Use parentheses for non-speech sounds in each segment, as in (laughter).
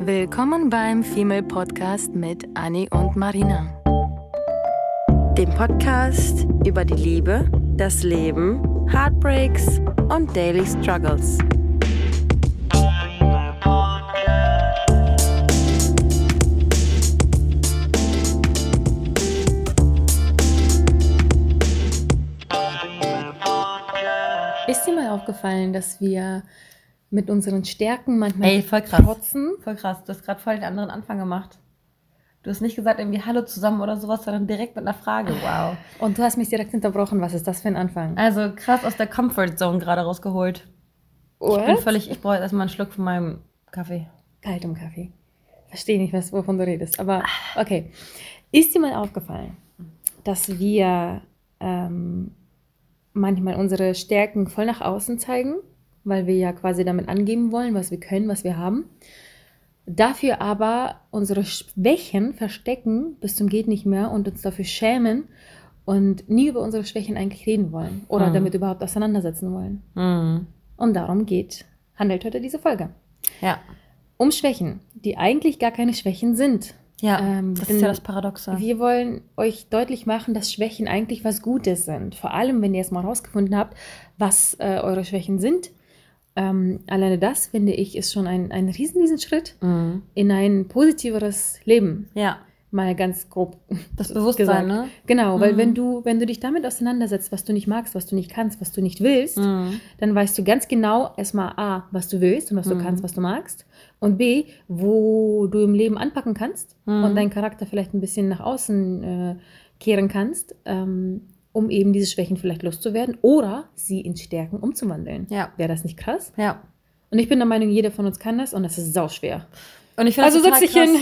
Willkommen beim Female Podcast mit Annie und Marina. Dem Podcast über die Liebe, das Leben, Heartbreaks und Daily Struggles. Ist dir mal aufgefallen, dass wir mit unseren Stärken manchmal Ey, voll krass. trotzen? Voll krass. Du hast gerade voll den anderen Anfang gemacht. Du hast nicht gesagt irgendwie Hallo zusammen oder sowas, sondern direkt mit einer Frage. Wow. Und du hast mich direkt unterbrochen. Was ist das für ein Anfang? Also krass aus der Comfort Zone gerade rausgeholt. Ich bin What? völlig, ich brauche jetzt erstmal einen Schluck von meinem Kaffee. Kaltem Kaffee. Verstehe nicht, was, wovon du redest. Aber okay. Ist dir mal aufgefallen, dass wir ähm, manchmal unsere Stärken voll nach außen zeigen, weil wir ja quasi damit angeben wollen, was wir können, was wir haben. Dafür aber unsere Schwächen verstecken bis zum geht nicht mehr und uns dafür schämen und nie über unsere Schwächen eigentlich reden wollen oder Mhm. damit überhaupt auseinandersetzen wollen. Mhm. Und darum geht, handelt heute diese Folge. Ja. Um Schwächen, die eigentlich gar keine Schwächen sind. Ja, Ähm, das ist ja das Paradoxe. Wir wollen euch deutlich machen, dass Schwächen eigentlich was Gutes sind. Vor allem, wenn ihr es mal rausgefunden habt, was äh, eure Schwächen sind. Ähm, alleine das, finde ich, ist schon ein, ein riesen, riesen Schritt Mhm. in ein positiveres Leben. Ja, Mal ganz grob. das Bewusstsein, ne? Genau, weil Mhm. wenn du, wenn du dich damit auseinandersetzt, was du nicht magst, was du nicht kannst, was du nicht willst, Mhm. dann weißt du ganz genau erstmal A, was du willst und was du Mhm. kannst, was du magst. Und B, wo du im Leben anpacken kannst Mhm. und deinen Charakter vielleicht ein bisschen nach außen äh, kehren kannst, ähm, um eben diese Schwächen vielleicht loszuwerden oder sie in Stärken umzuwandeln. Ja. Wäre das nicht krass? Ja. Und ich bin der Meinung, jeder von uns kann das und das ist sauschwer. Und ich finde Also das setz dich hin,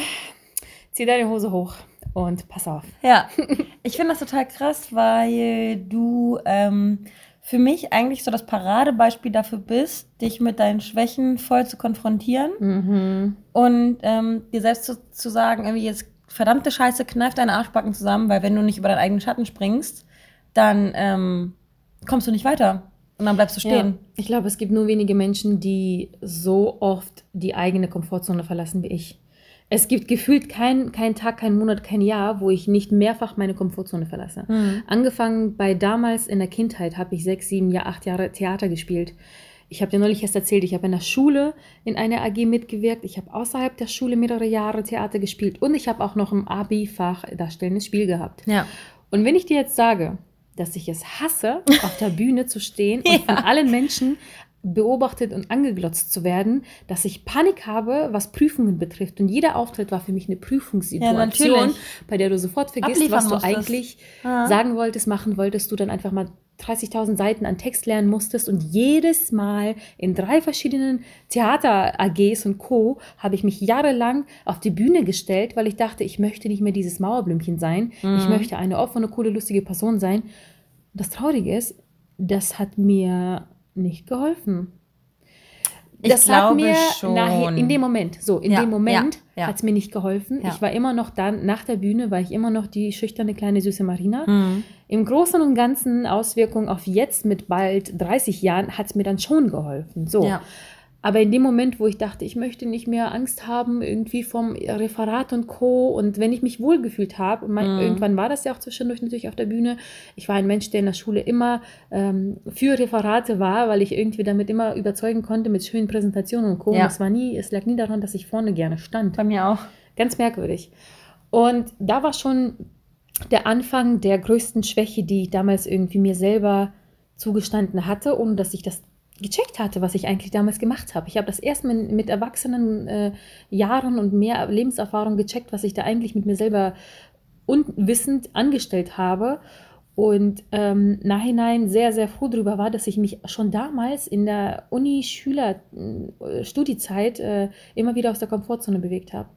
zieh deine Hose hoch und pass auf. Ja, (laughs) ich finde das total krass, weil du ähm, für mich eigentlich so das Paradebeispiel dafür bist, dich mit deinen Schwächen voll zu konfrontieren Mhm. und ähm, dir selbst zu, zu sagen, irgendwie jetzt verdammte Scheiße, kneif deine Arschbacken zusammen, weil wenn du nicht über deinen eigenen Schatten springst, dann ähm, kommst du nicht weiter und dann bleibst du stehen. Ja. Ich glaube, es gibt nur wenige Menschen, die so oft die eigene Komfortzone verlassen wie ich. Es gibt gefühlt keinen kein Tag, kein Monat, kein Jahr, wo ich nicht mehrfach meine Komfortzone verlasse. Mhm. Angefangen bei damals in der Kindheit habe ich sechs, sieben, ja, acht Jahre Theater gespielt. Ich habe dir neulich erst erzählt, ich habe in der Schule in einer AG mitgewirkt. Ich habe außerhalb der Schule mehrere Jahre Theater gespielt und ich habe auch noch im Abi-Fach darstellendes Spiel gehabt. Ja. Und wenn ich dir jetzt sage, dass ich es hasse, (laughs) auf der Bühne zu stehen und von allen Menschen beobachtet und angeglotzt zu werden, dass ich Panik habe, was Prüfungen betrifft. Und jeder Auftritt war für mich eine Ja, Prüfungssituation, natürlich. bei der du sofort vergisst, Abliefern was du musstest. eigentlich Ah. sagen wolltest, machen wolltest, du dann einfach mal 30.000 Seiten an Text lernen musstest und jedes Mal in drei verschiedenen Theater-AGs und Co. habe ich mich jahrelang auf die Bühne gestellt, weil ich dachte, ich möchte nicht mehr dieses Mauerblümchen sein. Ich Mhm. möchte eine offene, coole, lustige Person sein. Das Traurige ist, das hat mir nicht geholfen. Ich das hat glaube mir schon. nachher, in dem Moment, so, in Ja, dem Moment ja, ja. hat es mir nicht geholfen. Ja. Ich war immer noch dann, nach der Bühne war ich immer noch die schüchterne kleine süße Marina. Mhm. Im Großen und Ganzen Auswirkungen auf jetzt mit bald 30 Jahren hat es mir dann schon geholfen. So. Ja. Aber in dem Moment, wo ich dachte, ich möchte nicht mehr Angst haben, irgendwie vom Referat und Co. Und wenn ich mich wohlgefühlt habe, Mhm. irgendwann war das ja auch zwischendurch natürlich auf der Bühne. Ich war ein Mensch, der in der Schule immer ähm, für Referate war, weil ich irgendwie damit immer überzeugen konnte mit schönen Präsentationen und Co. Ja. Und es war nie, es lag nie daran, dass ich vorne gerne stand. Bei mir auch. Ganz merkwürdig. Und da war schon der Anfang der größten Schwäche, die ich damals irgendwie mir selber zugestanden hatte, ohne dass ich das gecheckt hatte, was ich eigentlich damals gemacht habe. Ich habe das erst mit, mit erwachsenen äh, Jahren und mehr Lebenserfahrung gecheckt, was ich da eigentlich mit mir selber unwissend angestellt habe. Und ähm, nachhinein sehr, sehr froh darüber war, dass ich mich schon damals in der Uni-Schüler-Studiezeit äh, immer wieder aus der Komfortzone bewegt habe.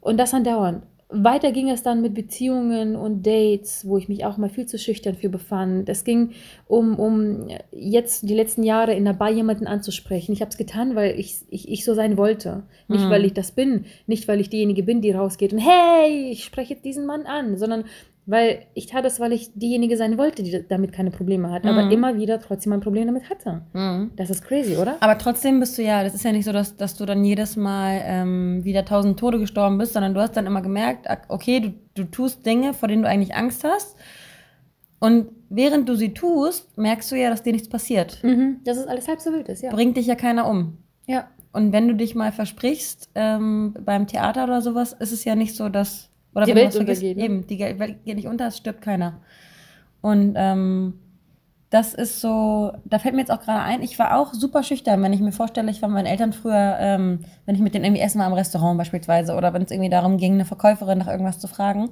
Und das andauernd. Weiter ging es dann mit Beziehungen und Dates, wo ich mich auch mal viel zu schüchtern für befand. Es ging um, um jetzt die letzten Jahre in der Bar jemanden anzusprechen. Ich habe es getan, weil ich, ich, ich so sein wollte. Nicht, Mhm. weil ich das bin. Nicht, weil ich diejenige bin, die rausgeht und hey, ich spreche jetzt diesen Mann an, sondern Weil ich tat das, weil ich diejenige sein wollte, die damit keine Probleme hat, aber Mhm. immer wieder trotzdem ein Problem damit hatte. Mhm. Das ist crazy, oder? Aber trotzdem bist du ja, das ist ja nicht so, dass, dass du dann jedes Mal ähm, wieder tausend Tode gestorben bist, sondern du hast dann immer gemerkt, ak- okay, du, du tust Dinge, vor denen du eigentlich Angst hast. Und während du sie tust, merkst du ja, dass dir nichts passiert. Mhm. Dass es alles halb so wild ist, ja. Bringt dich ja keiner um. Ja. Und wenn du dich mal versprichst ähm, beim Theater oder sowas, ist es ja nicht so, dass oder Die Welt vergisst, untergeht, ne? Eben, die Welt geht nicht unter, es stirbt keiner. Und ähm, das ist so, da fällt mir jetzt auch gerade ein, ich war auch super schüchtern, wenn ich mir vorstelle, ich war mit meinen Eltern früher, ähm, wenn ich mit denen irgendwie essen war im Restaurant beispielsweise oder wenn es irgendwie darum ging, eine Verkäuferin nach irgendwas zu fragen,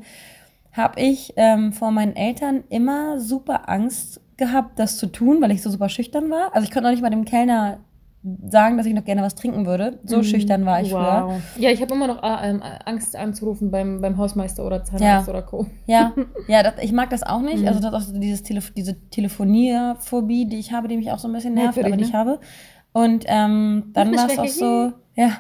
habe ich ähm, vor meinen Eltern immer super Angst gehabt, das zu tun, weil ich so super schüchtern war. Also ich konnte auch nicht mal dem Kellner sagen, dass ich noch gerne was trinken würde. So schüchtern war ich früher. wow. Ja, ich habe immer noch äh, ähm, Angst anzurufen beim, beim Hausmeister oder Zahnarzt Ja. oder Co. Ja, (laughs) ja das, ich mag das auch nicht. Mhm. Also das ist auch so dieses Telef diese Telefonierphobie, die ich habe, die mich auch so ein bisschen nervt, Merkwürdig, aber die ich ne? habe. Und ähm, dann (laughs) war es auch so, ja.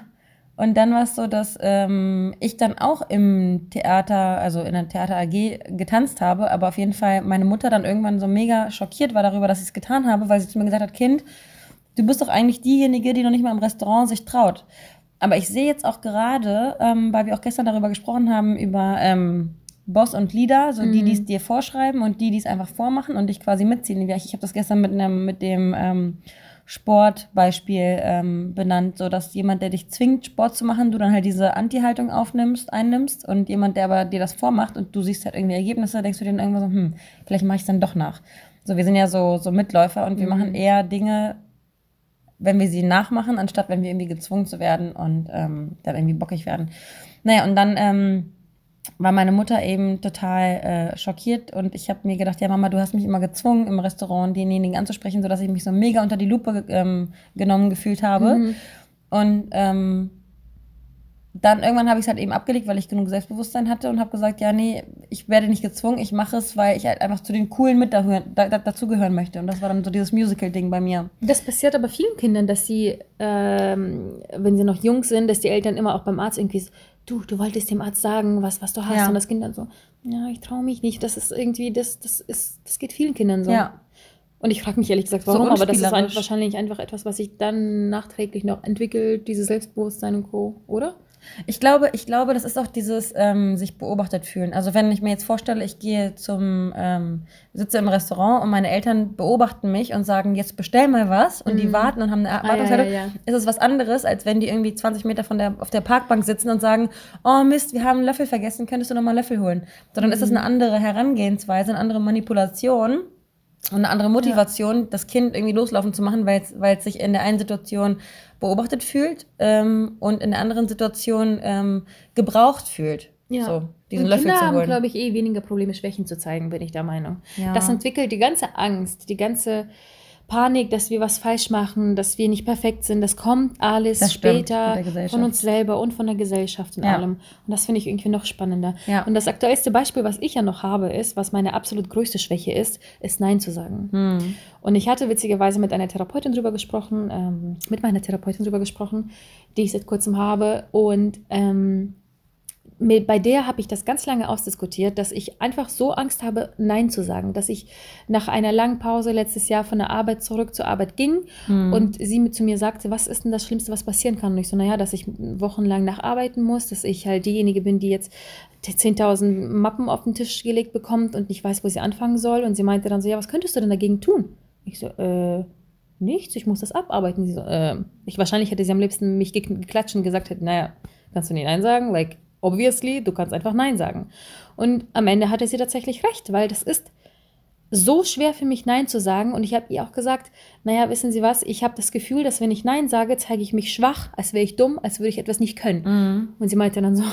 Und dann war es so, dass ähm, ich dann auch im Theater, also in der Theater AG getanzt habe, aber auf jeden Fall meine Mutter dann irgendwann so mega schockiert war darüber, dass ich es getan habe, weil sie zu mir gesagt hat, Kind, du bist doch eigentlich diejenige, die noch nicht mal im Restaurant sich traut. Aber ich sehe jetzt auch gerade, ähm, weil wir auch gestern darüber gesprochen haben, über ähm, Boss und Leader, so die, die es dir vorschreiben und die, die es einfach vormachen und dich quasi mitziehen. Ich habe das gestern mit, einem, mit dem ähm, Sportbeispiel ähm, benannt, so dass jemand, der dich zwingt, Sport zu machen, du dann halt diese Anti-Haltung aufnimmst, einnimmst und jemand, der aber dir das vormacht und du siehst halt irgendwie Ergebnisse, denkst du dir dann irgendwann so, hm, vielleicht mache ich es dann doch nach. So, wir sind ja so, so Mitläufer und wir machen eher Dinge, wenn wir sie nachmachen, anstatt wenn wir irgendwie gezwungen zu werden und ähm, dann irgendwie bockig werden. Naja, und dann ähm, war meine Mutter eben total äh, schockiert und ich habe mir gedacht, ja Mama, du hast mich immer gezwungen, im Restaurant denjenigen anzusprechen, sodass ich mich so mega unter die Lupe ähm, genommen gefühlt habe. Und ähm, dann irgendwann habe ich es halt eben abgelegt, weil ich genug Selbstbewusstsein hatte und habe gesagt, ja, nee, ich werde nicht gezwungen, ich mache es, weil ich halt einfach zu den coolen mit da, da, dazugehören möchte. Und das war dann so dieses Musical-Ding bei mir. Das passiert aber vielen Kindern, dass sie, ähm, wenn sie noch jung sind, dass die Eltern immer auch beim Arzt irgendwie so, du, du wolltest dem Arzt sagen, was, was du hast. Ja. Und das Kind dann so, ja, ich traue mich nicht. Das ist irgendwie, das, das ist, das geht vielen Kindern so. Ja. Und ich frage mich ehrlich gesagt, So warum, aber das ist wahrscheinlich einfach etwas, was sich dann nachträglich noch entwickelt, dieses Selbstbewusstsein und Co., oder? Ich glaube, ich glaube, das ist auch dieses ähm, sich beobachtet fühlen. Also wenn ich mir jetzt vorstelle, ich gehe zum, ähm, sitze im Restaurant und meine Eltern beobachten mich und sagen, jetzt bestell mal was und die warten und haben eine Erwartungshaltung, Mhm. Ah, ja, ja. ist es was anderes, als wenn die irgendwie 20 Meter von der, auf der Parkbank sitzen und sagen, oh Mist, wir haben einen Löffel vergessen, könntest du noch mal einen Löffel holen? Sondern ist es Mhm. eine andere Herangehensweise, eine andere Manipulation und eine andere Motivation, das Kind irgendwie loslaufen zu machen, weil es sich in der einen Situation beobachtet fühlt ähm, und in der anderen Situation ähm, gebraucht fühlt. So, diesen und Löffel Kinder zu haben, holen. glaube ich, eh weniger Probleme, Schwächen zu zeigen, bin ich der Meinung. Ja. Das entwickelt die ganze Angst, die ganze Panik, dass wir was falsch machen, dass wir nicht perfekt sind. Das kommt alles Das später von uns selber und von der Gesellschaft und Ja. allem. Und das finde ich irgendwie noch spannender. Ja. Und das aktuellste Beispiel, was ich ja noch habe, ist, was meine absolut größte Schwäche ist, ist Nein zu sagen. Hm. Und ich hatte witzigerweise mit einer Therapeutin drüber gesprochen, ähm, mit meiner Therapeutin drüber gesprochen, die ich seit kurzem habe. Und ähm, mit, bei der habe ich das ganz lange ausdiskutiert, dass ich einfach so Angst habe, Nein zu sagen. Dass ich nach einer langen Pause letztes Jahr von der Arbeit zurück zur Arbeit ging und sie mit zu mir sagte, was ist denn das Schlimmste, was passieren kann? Und ich so, naja, dass ich wochenlang nacharbeiten muss, dass ich halt diejenige bin, die jetzt 10.000 Mappen auf den Tisch gelegt bekommt und nicht weiß, wo sie anfangen soll. Und sie meinte dann so, ja, was könntest du denn dagegen tun? Ich so, äh, nichts, ich muss das abarbeiten. Sie so, äh, ich wahrscheinlich hätte sie am liebsten mich gek- geklatscht und gesagt hätte, naja, kannst du nicht Nein sagen? Like, obviously, du kannst einfach Nein sagen. Und am Ende hatte sie tatsächlich recht, weil das ist so schwer für mich Nein zu sagen. Und ich habe ihr auch gesagt, naja, wissen Sie was, ich habe das Gefühl, dass wenn ich Nein sage, zeige ich mich schwach, als wäre ich dumm, als würde ich etwas nicht können. Mhm. Und sie meinte dann so,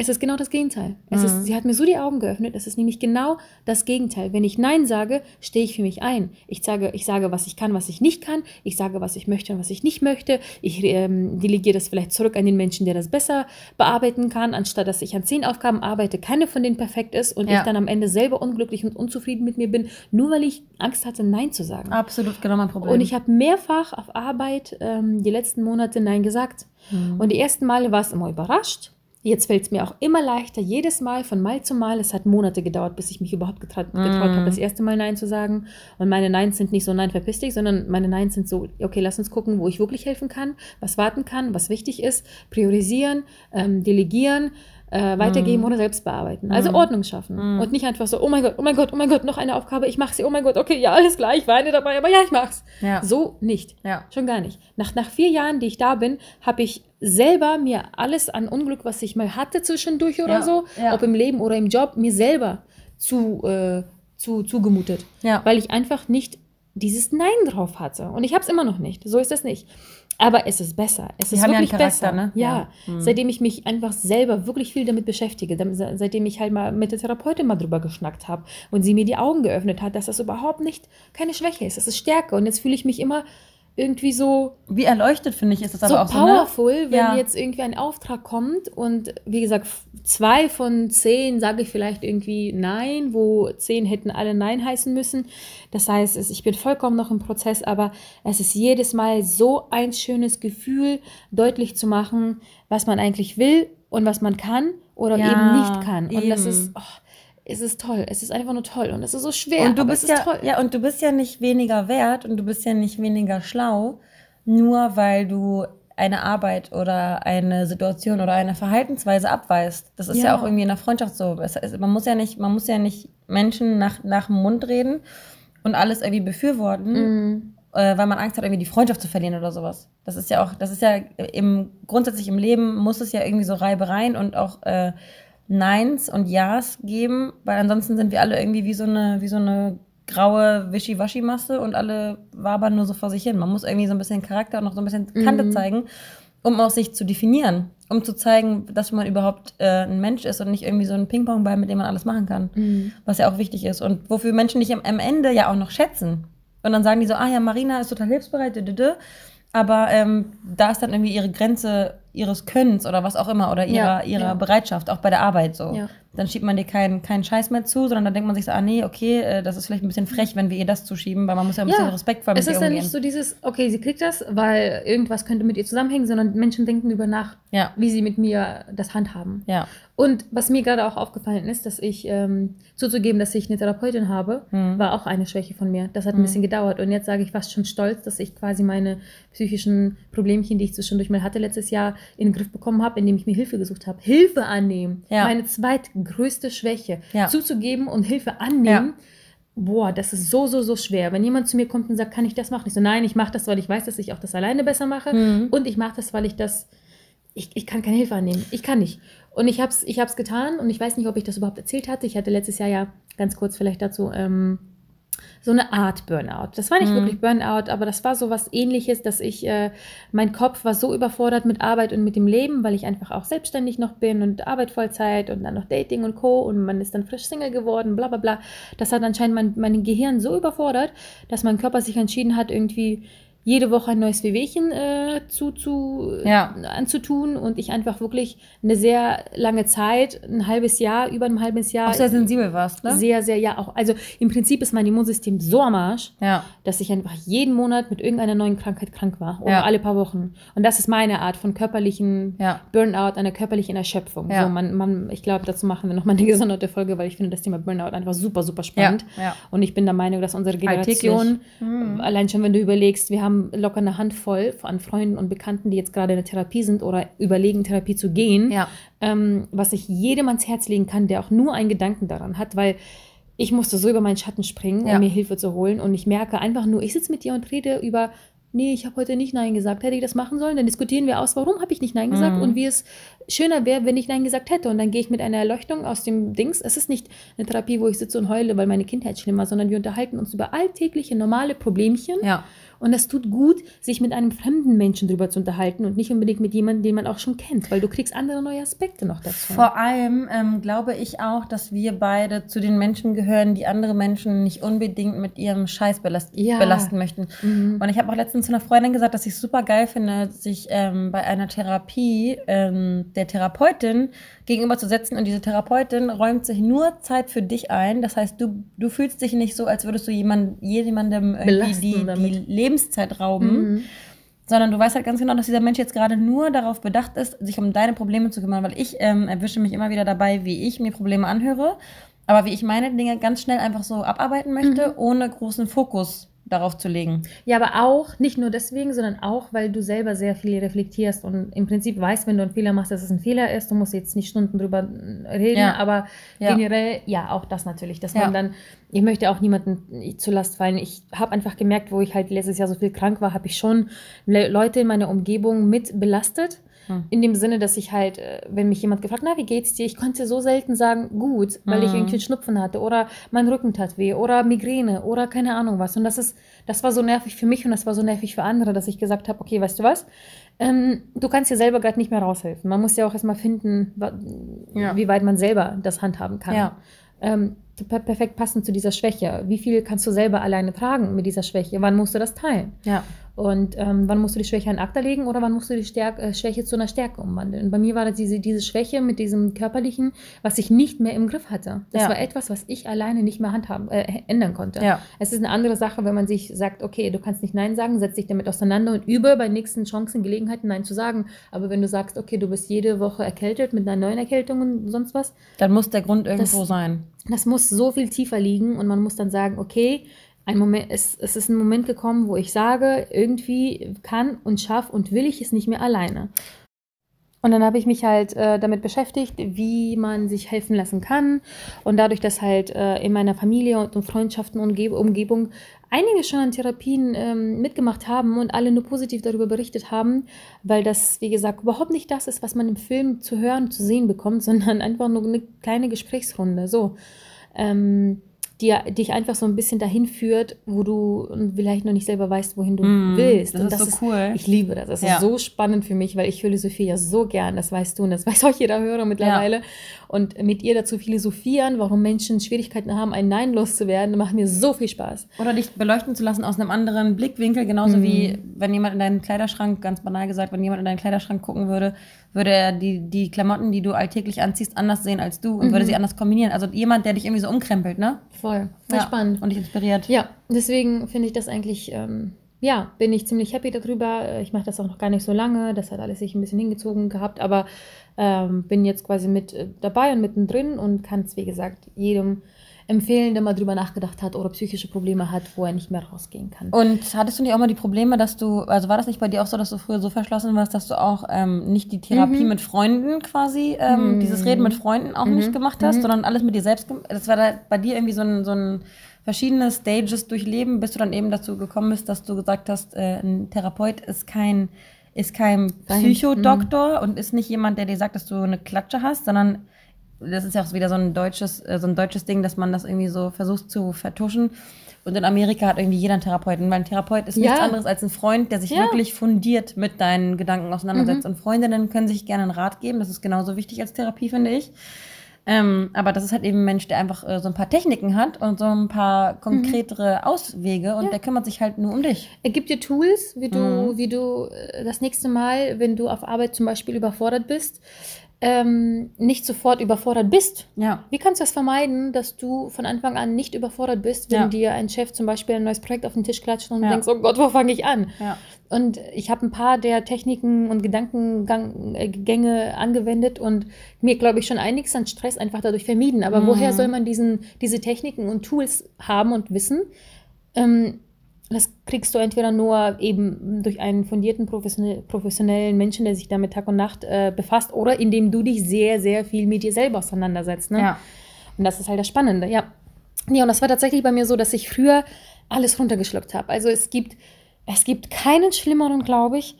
es ist genau das Gegenteil. Es ist, sie hat mir so die Augen geöffnet, es ist nämlich genau das Gegenteil. Wenn ich Nein sage, stehe ich für mich ein. Ich sage, ich sage, was ich kann, was ich nicht kann. Ich sage, was ich möchte und was ich nicht möchte. Ich ähm, delegiere das vielleicht zurück an den Menschen, der das besser bearbeiten kann, anstatt dass ich an zehn Aufgaben arbeite, keine von denen perfekt ist und Ja. ich dann am Ende selber unglücklich und unzufrieden mit mir bin, nur weil ich Angst hatte, Nein zu sagen. Absolut genau mein Problem. Und ich habe mehrfach auf Arbeit ähm, die letzten Monate Nein gesagt. Und die ersten Male war es immer überrascht. Jetzt fällt es mir auch immer leichter, jedes Mal, von Mal zu Mal. Es hat Monate gedauert, bis ich mich überhaupt getraut, getraut habe, das erste Mal Nein zu sagen. Und meine Neins sind nicht so Nein, verpiss dich, sondern meine Neins sind so, okay, lass uns gucken, wo ich wirklich helfen kann, was warten kann, was wichtig ist, priorisieren, ähm, delegieren, äh, weitergeben oder selbst bearbeiten. Also Ordnung schaffen. Und nicht einfach so, oh mein Gott, oh mein Gott, oh mein Gott, noch eine Aufgabe, ich mache sie, oh mein Gott, okay, ja, alles klar, ich weine dabei, aber ja, ich mach's. Ja. So nicht. Ja. Schon gar nicht. Nach, nach vier Jahren, die ich da bin, habe ich selber mir alles an Unglück, was ich mal hatte zwischendurch oder Ja, so, ja. ob im Leben oder im Job, mir selber zu, äh, zu, zugemutet. Ja. Weil ich einfach nicht dieses Nein drauf hatte. Und ich habe es immer noch nicht. So ist das nicht. Aber es ist besser. Es Die ist ja wirklich Charakter, besser. ne? Ja. Ja. Mhm. Seitdem ich mich einfach selber wirklich viel damit beschäftige, seitdem ich halt mal mit der Therapeutin mal drüber geschnackt habe und sie mir die Augen geöffnet hat, dass das überhaupt nicht keine Schwäche ist. Das ist Stärke. Und jetzt fühle ich mich immer irgendwie so Wie erleuchtet, finde ich, ist das so aber auch so. Ne? powerful, wenn Ja. jetzt irgendwie ein Auftrag kommt und wie gesagt, zwei von zehn sage ich vielleicht irgendwie nein, wo zehn hätten alle nein heißen müssen. Das heißt, ich bin vollkommen noch im Prozess, aber es ist jedes Mal so ein schönes Gefühl, deutlich zu machen, was man eigentlich will und was man kann oder Ja, eben nicht kann. Und das eben. ist, oh, es ist toll. Es ist einfach nur toll und es ist so schwer. Und du bist es ist ja, toll. ja, und du bist ja nicht weniger wert und du bist ja nicht weniger schlau, nur weil du eine Arbeit oder eine Situation oder eine Verhaltensweise abweist. Das ist ja, Ja. auch irgendwie in der Freundschaft so. Es ist, man muss ja nicht, man muss ja nicht Menschen nach, nach dem Mund reden und alles irgendwie befürworten, Mhm. äh, weil man Angst hat, irgendwie die Freundschaft zu verlieren oder sowas. Das ist ja auch, das ist ja im grundsätzlich im Leben muss es ja irgendwie so Reibereien und auch äh, Neins und Ja's geben, weil ansonsten sind wir alle irgendwie wie so eine, wie so eine graue Wischiwaschi-Masse und alle wabern nur so vor sich hin. Man muss irgendwie so ein bisschen Charakter und noch so ein bisschen Kante zeigen, um auch sich zu definieren, um zu zeigen, dass man überhaupt äh, ein Mensch ist und nicht irgendwie so ein Ping-Pong-Ball, mit dem man alles machen kann, was ja auch wichtig ist und wofür Menschen dich am, am Ende ja auch noch schätzen. Und dann sagen die so, ah ja, Marina ist total hilfsbereit, dü, dü, dü. aber ähm, da ist dann irgendwie ihre Grenze ihres Könnens oder was auch immer oder ihrer, Ja, ihrer ja. Bereitschaft, auch bei der Arbeit so. Ja. Dann schiebt man dir keinen keinen Scheiß mehr zu, sondern dann denkt man sich so, ah nee, okay, äh, das ist vielleicht ein bisschen frech, wenn wir ihr das zuschieben, weil man muss ja ein bisschen respektvoll mit es ihr ist ja umgehen. nicht so dieses, okay, sie kriegt das, weil irgendwas könnte mit ihr zusammenhängen, sondern Menschen denken über nach, wie sie mit mir das handhaben. ja. Und was mir gerade auch aufgefallen ist, dass ich ähm, zuzugeben, dass ich eine Therapeutin habe, Mhm. war auch eine Schwäche von mir. Das hat ein bisschen gedauert. Und jetzt sage ich fast schon stolz, dass ich quasi meine psychischen Problemchen, die ich zwischendurch mal hatte letztes Jahr, in den Griff bekommen habe, indem ich mir Hilfe gesucht habe. Hilfe annehmen. Ja. Meine zweitgrößte Schwäche. Ja. Zuzugeben und Hilfe annehmen. Boah, das ist so, so, so schwer. Wenn jemand zu mir kommt und sagt, kann ich das machen? Ich so, nein, ich mache das, weil ich weiß, dass ich auch das alleine besser mache. Mhm. Und ich mache das, weil ich das, ich, ich kann keine Hilfe annehmen. Ich kann nicht. Und ich habe es ich hab's getan und ich weiß nicht, ob ich das überhaupt erzählt hatte. Ich hatte letztes Jahr ja ganz kurz vielleicht dazu ähm, so eine Art Burnout. Das war nicht wirklich Burnout, aber das war so was ähnliches, dass ich, äh, mein Kopf war so überfordert mit Arbeit und mit dem Leben, weil ich einfach auch selbstständig noch bin und Arbeit Vollzeit und dann noch Dating und Co. Und man ist dann frisch Single geworden, bla bla bla. Das hat anscheinend mein, mein Gehirn so überfordert, dass mein Körper sich entschieden hat, irgendwie jede Woche ein neues Wehwehchen äh, zu, zu, Ja. anzutun und ich einfach wirklich eine sehr lange Zeit, ein halbes Jahr, über ein halbes Jahr, Auch sehr sensibel warst, ne? sehr, sehr, ja, auch. Also im Prinzip ist mein Immunsystem so am Arsch, ja. dass ich einfach jeden Monat mit irgendeiner neuen Krankheit krank war. Oder Ja. alle paar Wochen. Und das ist meine Art von körperlichen. Burnout, einer körperlichen Erschöpfung. So, man, man, ich glaube, dazu machen wir nochmal eine (laughs) gesonderte Folge, weil ich finde das Thema Burnout einfach super, super spannend. Und ich bin der Meinung, dass unsere. Generation, Mhm. allein schon wenn du überlegst, wir haben locker eine Handvoll an Freunden und Bekannten, die jetzt gerade in der Therapie sind oder überlegen, Therapie zu gehen Ja. ähm, was ich jedem ans Herz legen kann, der auch nur einen Gedanken daran hat, weil ich musste so über meinen Schatten springen, Ja. um mir Hilfe zu holen und ich merke einfach nur, ich sitze mit dir und rede über, nee, ich habe heute nicht Nein gesagt, hätte ich das machen sollen, dann diskutieren wir aus, warum habe ich nicht Nein gesagt Mhm. und wie es schöner wäre, wenn ich Nein gesagt hätte und dann gehe ich mit einer Erleuchtung aus dem Dings, es ist nicht eine Therapie, wo ich sitze und heule, weil meine Kindheit schlimm war, sondern wir unterhalten uns über alltägliche, normale Problemchen Ja. Und es tut gut, sich mit einem fremden Menschen drüber zu unterhalten und nicht unbedingt mit jemandem, den man auch schon kennt, weil du kriegst andere neue Aspekte noch dazu. Vor allem ähm, glaube ich auch, dass wir beide zu den Menschen gehören, die andere Menschen nicht unbedingt mit ihrem Scheiß belast Ja. belasten möchten. Mhm. Und ich habe auch letztens zu einer Freundin gesagt, dass ich es super geil finde, sich ähm, bei einer Therapie ähm, der Therapeutin gegenüberzusetzen und diese Therapeutin räumt sich nur Zeit für dich ein. Das heißt, du, du fühlst dich nicht so, als würdest du jemand, jemandem die, die damit. Lebenszeit rauben Mhm. sondern du weißt halt ganz genau, dass dieser Mensch jetzt gerade nur darauf bedacht ist, sich um deine Probleme zu kümmern, weil ich ähm, erwische mich immer wieder dabei, wie ich mir Probleme anhöre, aber wie ich meine Dinge ganz schnell einfach so abarbeiten möchte, Mhm. ohne großen Fokus darauf zu legen. Ja, aber auch, nicht nur deswegen, sondern auch, weil du selber sehr viel reflektierst und im Prinzip weißt, wenn du einen Fehler machst, dass es ein Fehler ist. Du musst jetzt nicht Stunden drüber reden, Ja. aber Ja. generell, ja, auch das natürlich, dass Ja. man dann, ich möchte auch niemanden zu Last fallen. Ich habe einfach gemerkt, wo ich halt letztes Jahr so viel krank war, habe ich schon Le Leute in meiner Umgebung mit belastet. Hm. In dem Sinne, dass ich halt, äh, wenn mich jemand gefragt, na, wie geht's dir? Ich konnte so selten sagen, gut, weil ich Mhm. irgendwie einen Schnupfen hatte oder mein Rücken tat weh oder Migräne oder keine Ahnung was. Und das ist, das war so nervig für mich und das war so nervig für andere, dass ich gesagt habe, okay, weißt du was? Ähm, du kannst dir selber gerade nicht mehr raushelfen. Man muss ja auch erstmal finden, Ja. wie weit man selber das handhaben kann. Ja. Ähm, per perfekt passend zu dieser Schwäche. Wie viel kannst du selber alleine tragen mit dieser Schwäche? Wann musst du das teilen? Ja. Und ähm, wann musst du die Schwäche an Akta legen oder wann musst du die Stärk äh, Schwäche zu einer Stärke umwandeln? Und bei mir war das diese, diese Schwäche mit diesem körperlichen, was ich nicht mehr im Griff hatte. Das Ja. war etwas, was ich alleine nicht mehr handhaben, äh, ändern konnte. Ja. Es ist eine andere Sache, wenn man sich sagt, okay, du kannst nicht Nein sagen, setz dich damit auseinander und übe bei nächsten Chancen, Gelegenheiten Nein zu sagen. Aber wenn du sagst, okay, du bist jede Woche erkältet mit einer neuen Erkältung und sonst was, Dann muss der Grund irgendwo Das- sein. das muss so viel tiefer liegen und man muss dann sagen, okay, ein Moment, es, es ist ein Moment gekommen, wo ich sage, irgendwie kann und schaffe und will ich es nicht mehr alleine. Und dann habe ich mich halt äh, damit beschäftigt, wie man sich helfen lassen kann. Und dadurch, dass halt äh, in meiner Familie und in Freundschaften und Umgeb Umgebung einige schon an Therapien ähm, mitgemacht haben und alle nur positiv darüber berichtet haben, weil das, wie gesagt, überhaupt nicht das ist, was man im Film zu hören, zu sehen bekommt, (laughs) sondern einfach nur eine kleine Gesprächsrunde. So. Ähm, die dich einfach so ein bisschen dahin führt, wo du vielleicht noch nicht selber weißt, wohin du Mm, willst. das und ist so cool. Ich liebe das. Das Ja. ist so spannend für mich, weil ich Philosophie ja so gern, das weißt du und das (laughs) weiß auch jeder Hörer mittlerweile. Und mit ihr dazu philosophieren, warum Menschen Schwierigkeiten haben, ein Nein loszuwerden, macht mir so viel Spaß. Oder dich beleuchten zu lassen aus einem anderen Blickwinkel, genauso Mhm. wie wenn jemand in deinen Kleiderschrank, ganz banal gesagt, wenn jemand in deinen Kleiderschrank gucken würde, würde er die, die Klamotten, die du alltäglich anziehst, anders sehen als du und Mhm. würde sie anders kombinieren. Also jemand, der dich irgendwie so umkrempelt, ne? Voll, voll Ja. spannend. Und dich inspiriert. Ja, deswegen finde ich das eigentlich, ähm, ja, bin ich ziemlich happy darüber. Äh, Ich mache das auch noch gar nicht so lange. Das hat alles sich ein bisschen hingezogen gehabt, aber ähm, bin jetzt quasi mit äh, dabei und mittendrin und kann es, wie gesagt, jedem empfehlen, der mal drüber nachgedacht hat oder psychische Probleme hat, wo er nicht mehr rausgehen kann. Und hattest du nicht auch mal die Probleme, dass du, also war das nicht bei dir auch so, dass du früher so verschlossen warst, dass du auch ähm, nicht die Therapie Mhm. mit Freunden quasi, ähm, Mhm. dieses Reden mit Freunden auch Mhm. nicht gemacht hast, Mhm. sondern alles mit dir selbst gemacht? Das war da bei dir irgendwie so ein, so ein verschiedene Stages durchleben, bis du dann eben dazu gekommen bist, dass du gesagt hast, äh, ein Therapeut ist kein ist kein Kein- Psychodoktor und ist nicht jemand, der dir sagt, dass du eine Klatsche hast, sondern das ist ja auch wieder so ein deutsches, äh, so ein deutsches Ding, dass man das irgendwie so versucht zu vertuschen. Und in Amerika hat irgendwie jeder einen Therapeuten, weil ein Therapeut ist nichts Ja. anderes als ein Freund, der sich Ja. wirklich fundiert mit deinen Gedanken auseinandersetzt. Und Freundinnen können sich gerne einen Rat geben. Das ist genauso wichtig als Therapie, finde ich. Ähm, aber das ist halt eben ein Mensch, der einfach äh, so ein paar Techniken hat und so ein paar konkretere Auswege und Ja. der kümmert sich halt nur um dich. Er gibt dir Tools, wie du, Mhm. wie du äh, das nächste Mal, wenn du auf Arbeit zum Beispiel überfordert bist, ähm, nicht sofort überfordert bist. Ja. Wie kannst du es vermeiden, dass du von Anfang an nicht überfordert bist, wenn Ja. dir ein Chef zum Beispiel ein neues Projekt auf den Tisch klatscht und Ja. du denkst, oh Gott, wo fange ich an? Und ich habe ein paar der Techniken und Gedankengänge angewendet und mir, glaube ich, schon einiges an Stress einfach dadurch vermieden. Aber Mhm. woher soll man diesen, diese Techniken und Tools haben und wissen? Ähm, das kriegst du entweder nur eben durch einen fundierten professionell, professionellen Menschen, der sich damit Tag und Nacht äh, befasst, oder indem du dich sehr, sehr viel mit dir selber auseinandersetzt. Ne? Ja. Und das ist halt das Spannende, ja. Ja, und das war tatsächlich bei mir so, dass ich früher alles runtergeschluckt habe. Also es gibt, es gibt keinen Schlimmeren, glaube ich,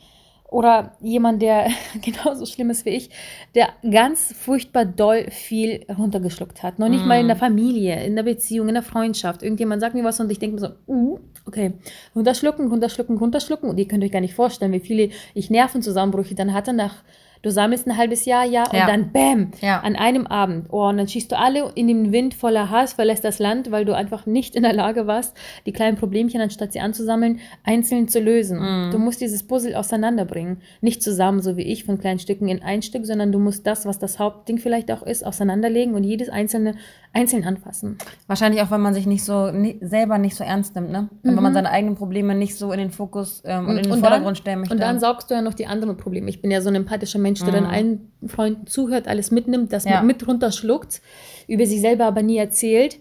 oder jemand, der (laughs) genauso schlimm ist wie ich, der ganz furchtbar doll viel runtergeschluckt hat. Noch nicht mal in der Familie, in der Beziehung, in der Freundschaft. Irgendjemand sagt mir was und ich denke mir so, uh, okay, runterschlucken, runterschlucken, runterschlucken. Und ihr könnt euch gar nicht vorstellen, wie viele ich Nervenzusammenbrüche dann hatte nach Du sammelst ein halbes Jahr, ja, und Ja. dann bäm, Ja. an einem Abend. Oh, und dann schießt du alle in den Wind voller Hass, verlässt das Land, weil du einfach nicht in der Lage warst, die kleinen Problemchen, anstatt sie anzusammeln, einzeln zu lösen. Mhm. Du musst dieses Puzzle auseinanderbringen. Nicht zusammen, so wie ich, von kleinen Stücken in ein Stück, sondern du musst das, was das Hauptding vielleicht auch ist, auseinanderlegen und jedes einzelne einzeln anfassen. Wahrscheinlich auch, wenn man sich nicht so ni selber nicht so ernst nimmt, ne? Und Wenn man seine eigenen Probleme nicht so in den Fokus ähm, und in den Vordergrund stellen möchte. Und dann saugst du ja noch die anderen Probleme. Ich bin ja so ein empathischer Mensch, der dann allen Freunden zuhört, alles mitnimmt, das Ja. mit, runterschluckt, über sich selber aber nie erzählt.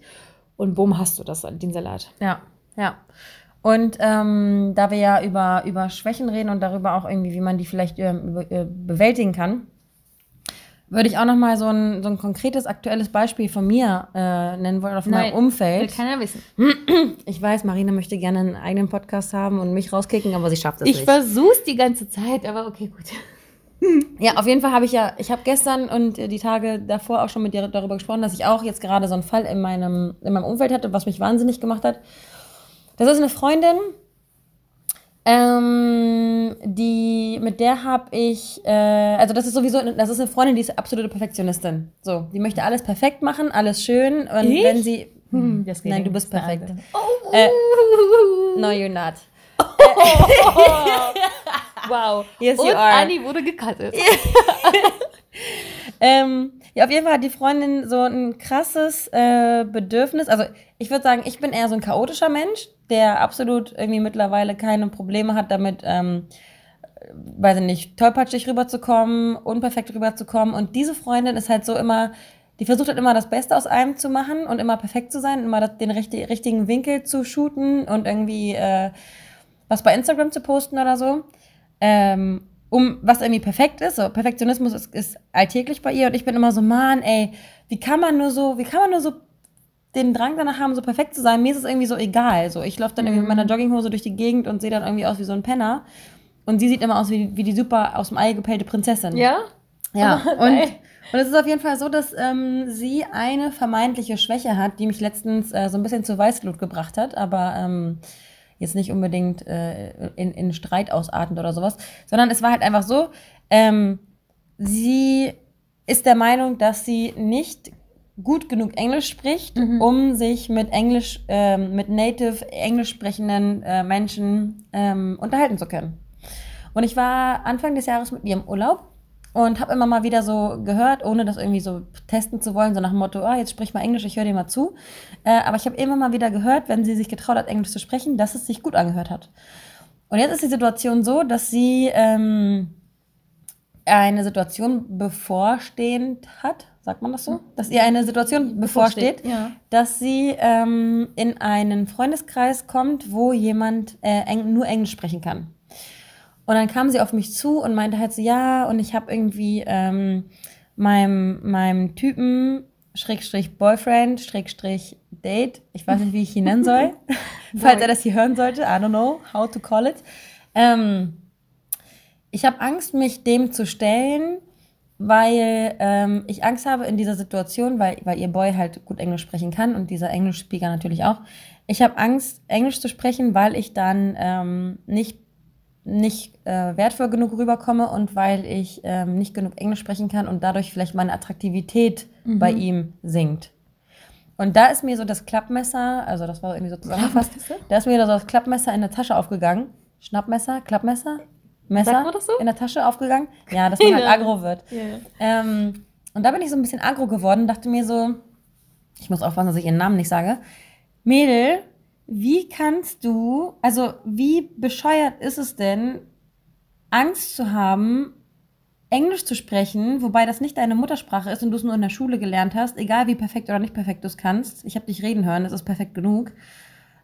Und bumm, hast du das, den Salat. Ja, ja. Und ähm, da wir ja über, über Schwächen reden und darüber auch irgendwie, wie man die vielleicht ähm, über, äh, bewältigen kann, würde ich auch noch mal so ein, so ein konkretes aktuelles Beispiel von mir äh, nennen wollen, auf meinem Will Umfeld. keiner wissen. (clears throat) Ich weiß, Marina möchte gerne einen eigenen Podcast haben und mich rauskicken, aber sie schafft es Ich nicht. versuch's die ganze Zeit, aber okay, gut. (laughs) Ja, auf jeden Fall habe ich ja, ich habe gestern und die Tage davor auch schon mit dir darüber gesprochen, dass ich auch jetzt gerade so einen Fall in meinem, in meinem Umfeld hatte, was mich wahnsinnig gemacht hat. Das ist eine Freundin, ähm, die, mit der habe ich, äh, also das ist sowieso, das ist eine Freundin, die ist absolute Perfektionistin. So, die möchte alles perfekt machen, alles schön. Und Ich? wenn sie, Hm, geht nein, du bist perfekt. andere. Äh, (laughs) no, you're not. (laughs) Wow. Yes, you Und are. Anni wurde gecuttet. (laughs) Ähm, ja, auf jeden Fall hat die Freundin so ein krasses äh, Bedürfnis. Also ich würde sagen, ich bin eher so ein chaotischer Mensch, der absolut irgendwie mittlerweile keine Probleme hat damit, ähm, weiß ich nicht, tollpatschig rüberzukommen, unperfekt rüberzukommen. Und diese Freundin ist halt so immer, die versucht halt immer das Beste aus einem zu machen und immer perfekt zu sein, immer den richtig, richtigen Winkel zu shooten und irgendwie äh, was bei Instagram zu posten oder so. Ähm, um was irgendwie perfekt ist. So, Perfektionismus ist, ist alltäglich bei ihr und ich bin immer so, Mann, ey, wie kann man nur so, wie kann man nur so den Drang danach haben, so perfekt zu sein? Mir ist es irgendwie so egal. So, ich laufe dann irgendwie mit meiner Jogginghose durch die Gegend und sehe dann irgendwie aus wie so ein Penner. Und sie sieht immer aus wie, wie die super aus dem Ei gepellte Prinzessin. Ja? Ja, (laughs) Oh, und, und es ist auf jeden Fall so, dass ähm, sie eine vermeintliche Schwäche hat, die mich letztens äh, so ein bisschen zur Weißglut gebracht hat, aber ähm, jetzt nicht unbedingt äh, in, in Streit ausartend oder sowas, sondern es war halt einfach so, ähm, sie ist der Meinung, dass sie nicht gut genug Englisch spricht, um sich mit Englisch, ähm, mit native englisch sprechenden äh, Menschen ähm, unterhalten zu können. Und ich war Anfang des Jahres mit ihr im Urlaub und habe immer mal wieder so gehört, ohne das irgendwie so testen zu wollen, so nach dem Motto, ah, jetzt sprich mal Englisch, ich höre dir mal zu. Äh, aber ich habe immer mal wieder gehört, wenn sie sich getraut hat, Englisch zu sprechen, dass es sich gut angehört hat. Und jetzt ist die Situation so, dass sie ähm, eine Situation bevorstehend hat, sagt man das so? Dass ihr eine Situation bevorsteht, ja. dass sie ähm, in einen Freundeskreis kommt, wo jemand äh, eng, nur Englisch sprechen kann. Und dann kam sie auf mich zu und meinte halt so, ja, und ich habe irgendwie ähm, meinem, meinem Typen, Schrägstrich Boyfriend, Schrägstrich Date, ich weiß nicht, wie ich ihn nennen soll, (laughs) (laughs) falls er das hier hören sollte, I don't know how to call it. Ähm, ich habe Angst, mich dem zu stellen, weil ähm, ich Angst habe in dieser Situation, weil, weil ihr Boy halt gut Englisch sprechen kann und dieser Englisch-Speaker natürlich auch. Ich habe Angst, Englisch zu sprechen, weil ich dann ähm, nicht, nicht äh, wertvoll genug rüberkomme und weil ich ähm, nicht genug Englisch sprechen kann und dadurch vielleicht meine Attraktivität bei ihm sinkt. Und da ist mir so das Klappmesser, also das war irgendwie so zusammengefasst, da ist mir so das Klappmesser in der Tasche aufgegangen. Schnappmesser, Klappmesser, Messer so? in der Tasche aufgegangen. Ja, dass man halt (laughs) Ja. aggro wird. Ähm, und da bin ich so ein bisschen aggro geworden, dachte mir so, ich muss aufpassen, dass ich ihren Namen nicht sage. Mädel, wie kannst du, also wie bescheuert ist es denn, Angst zu haben, Englisch zu sprechen, wobei das nicht deine Muttersprache ist und du es nur in der Schule gelernt hast, egal wie perfekt oder nicht perfekt du es kannst. Ich habe dich reden hören, das ist perfekt genug.